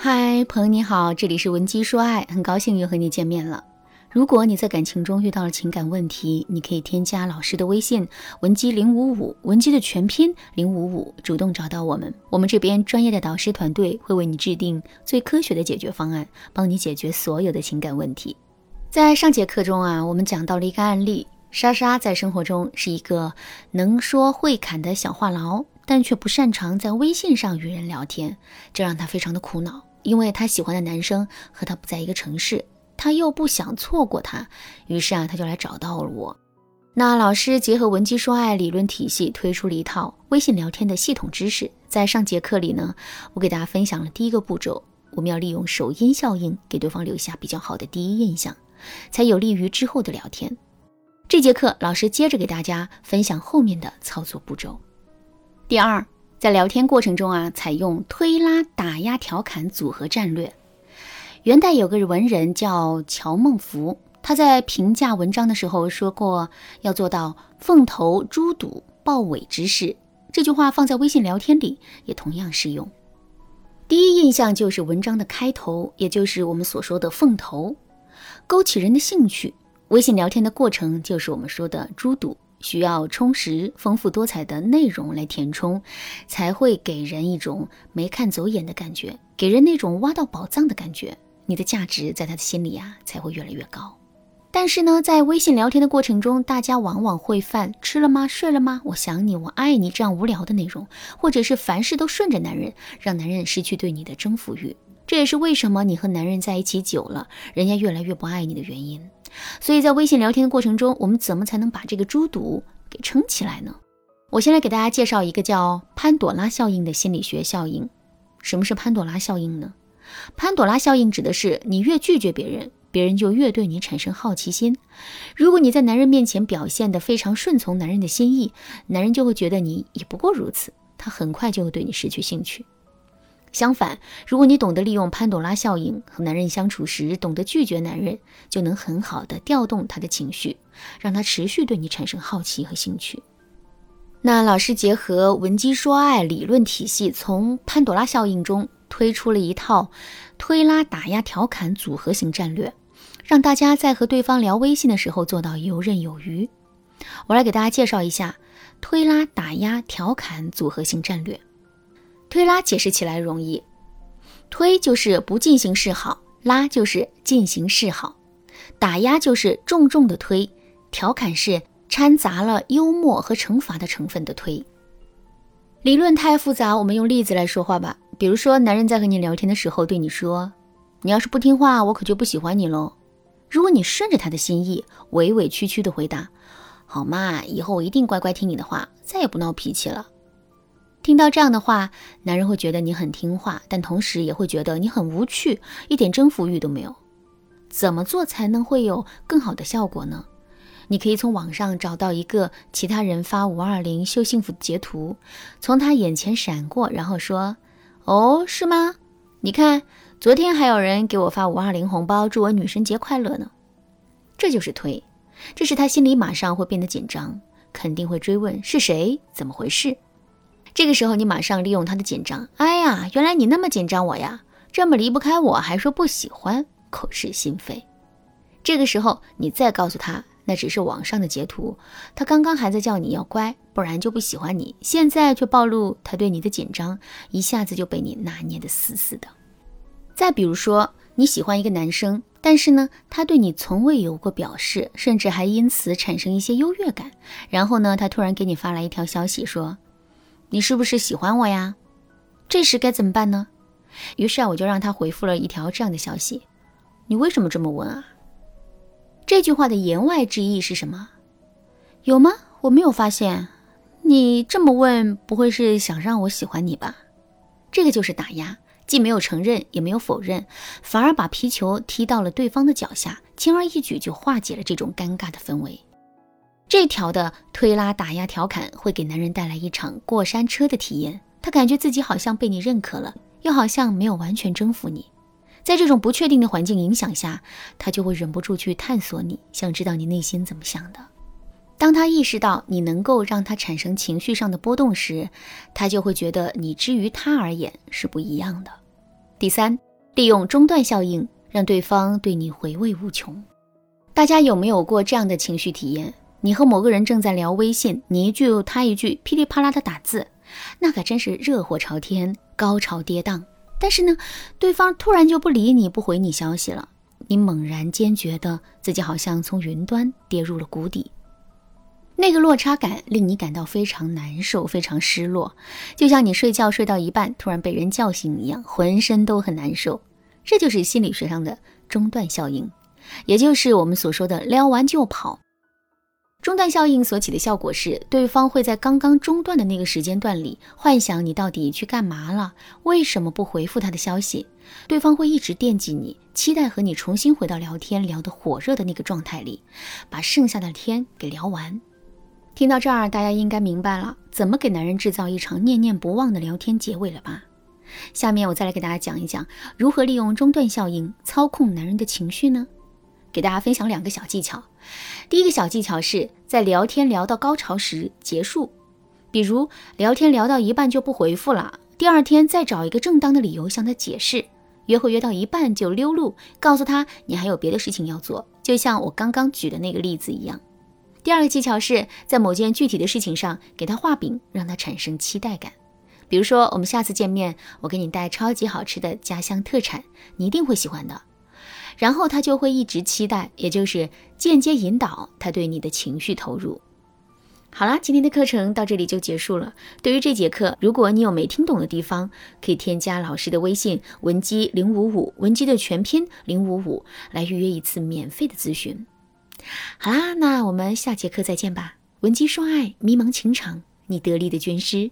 嗨，朋友你好，这里是文姬说爱，很高兴又和你见面了。如果你在感情中遇到了情感问题，你可以添加老师的微信文姬零五五，文姬的全拼零五五，主动找到我们，我们这边专业的导师团队会为你制定最科学的解决方案，帮你解决所有的情感问题。在上节课中啊，我们讲到了一个案例，莎莎在生活中是一个能说会侃的小话痨，但却不擅长在微信上与人聊天，这让她非常的苦恼。因为他喜欢的男生和他不在一个城市，他又不想错过他，于是啊，他就来找到了我。那老师结合文姬说爱理论体系，推出了一套微信聊天的系统知识。在上节课里呢，我给大家分享了第一个步骤，我们要利用首因效应，给对方留下比较好的第一印象，才有利于之后的聊天。这节课老师接着给大家分享后面的操作步骤。第二。在聊天过程中啊，采用推拉、打压、调侃组合战略。元代有个文人叫乔梦福，他在评价文章的时候说过，要做到凤头猪肚豹尾之势。这句话放在微信聊天里也同样适用。第一印象就是文章的开头，也就是我们所说的凤头，勾起人的兴趣。微信聊天的过程就是我们说的猪肚。需要充实、丰富多彩的内容来填充，才会给人一种没看走眼的感觉，给人那种挖到宝藏的感觉。你的价值在他的心里啊，才会越来越高。但是呢，在微信聊天的过程中，大家往往会犯“吃了吗？睡了吗？我想你，我爱你”这样无聊的内容，或者是凡事都顺着男人，让男人失去对你的征服欲。这也是为什么你和男人在一起久了，人家越来越不爱你的原因。所以在微信聊天的过程中，我们怎么才能把这个猪肚给撑起来呢？我先来给大家介绍一个叫潘朵拉效应的心理学效应。什么是潘朵拉效应呢？潘朵拉效应指的是你越拒绝别人，别人就越对你产生好奇心。如果你在男人面前表现得非常顺从男人的心意，男人就会觉得你也不过如此，他很快就会对你失去兴趣。相反，如果你懂得利用潘朵拉效应和男人相处时，懂得拒绝男人，就能很好的调动他的情绪，让他持续对你产生好奇和兴趣。那老师结合文姬说爱理论体系，从潘朵拉效应中推出了一套推拉、打压、调侃组合型战略，让大家在和对方聊微信的时候做到游刃有余。我来给大家介绍一下推拉、打压、调侃组合型战略。推拉解释起来容易，推就是不进行示好，拉就是进行示好，打压就是重重的推，调侃是掺杂了幽默和惩罚的成分的推。理论太复杂，我们用例子来说话吧。比如说，男人在和你聊天的时候对你说：“你要是不听话，我可就不喜欢你喽。”如果你顺着他的心意，委委屈屈的回答：“好嘛，以后我一定乖乖听你的话，再也不闹脾气了。”听到这样的话，男人会觉得你很听话，但同时也会觉得你很无趣，一点征服欲都没有。怎么做才能会有更好的效果呢？你可以从网上找到一个其他人发五二零秀幸福的截图，从他眼前闪过，然后说：“哦，是吗？你看，昨天还有人给我发五二零红包，祝我女神节快乐呢。”这就是推，这时他心里马上会变得紧张，肯定会追问是谁，怎么回事。这个时候，你马上利用他的紧张。哎呀，原来你那么紧张我呀，这么离不开我，还说不喜欢，口是心非。这个时候，你再告诉他，那只是网上的截图，他刚刚还在叫你要乖，不然就不喜欢你，现在却暴露他对你的紧张，一下子就被你拿捏的死死的。再比如说，你喜欢一个男生，但是呢，他对你从未有过表示，甚至还因此产生一些优越感。然后呢，他突然给你发来一条消息说。你是不是喜欢我呀？这时该怎么办呢？于是啊，我就让他回复了一条这样的消息：“你为什么这么问啊？”这句话的言外之意是什么？有吗？我没有发现。你这么问，不会是想让我喜欢你吧？这个就是打压，既没有承认，也没有否认，反而把皮球踢到了对方的脚下，轻而易举就化解了这种尴尬的氛围。这条的推拉、打压、调侃会给男人带来一场过山车的体验，他感觉自己好像被你认可了，又好像没有完全征服你。在这种不确定的环境影响下，他就会忍不住去探索你，想知道你内心怎么想的。当他意识到你能够让他产生情绪上的波动时，他就会觉得你之于他而言是不一样的。第三，利用中断效应，让对方对你回味无穷。大家有没有过这样的情绪体验？你和某个人正在聊微信，你一句他一句，噼里啪啦的打字，那可真是热火朝天，高潮跌宕。但是呢，对方突然就不理你，不回你消息了，你猛然间觉得自己好像从云端跌入了谷底。那个落差感令你感到非常难受，非常失落，就像你睡觉睡到一半突然被人叫醒一样，浑身都很难受。这就是心理学上的中断效应，也就是我们所说的撩完就跑。中断效应所起的效果是，对方会在刚刚中断的那个时间段里，幻想你到底去干嘛了，为什么不回复他的消息？对方会一直惦记你，期待和你重新回到聊天聊得火热的那个状态里，把剩下的天给聊完。听到这儿，大家应该明白了怎么给男人制造一场念念不忘的聊天结尾了吧？下面我再来给大家讲一讲如何利用中断效应操控男人的情绪呢？给大家分享两个小技巧。第一个小技巧是在聊天聊到高潮时结束，比如聊天聊到一半就不回复了，第二天再找一个正当的理由向他解释。约会约到一半就溜路，告诉他你还有别的事情要做，就像我刚刚举的那个例子一样。第二个技巧是在某件具体的事情上给他画饼，让他产生期待感。比如说，我们下次见面，我给你带超级好吃的家乡特产，你一定会喜欢的。然后他就会一直期待，也就是间接引导他对你的情绪投入。好啦，今天的课程到这里就结束了。对于这节课，如果你有没听懂的地方，可以添加老师的微信文姬零五五，文姬的全拼零五五，来预约一次免费的咨询。好啦，那我们下节课再见吧。文姬说爱，迷茫情场，你得力的军师。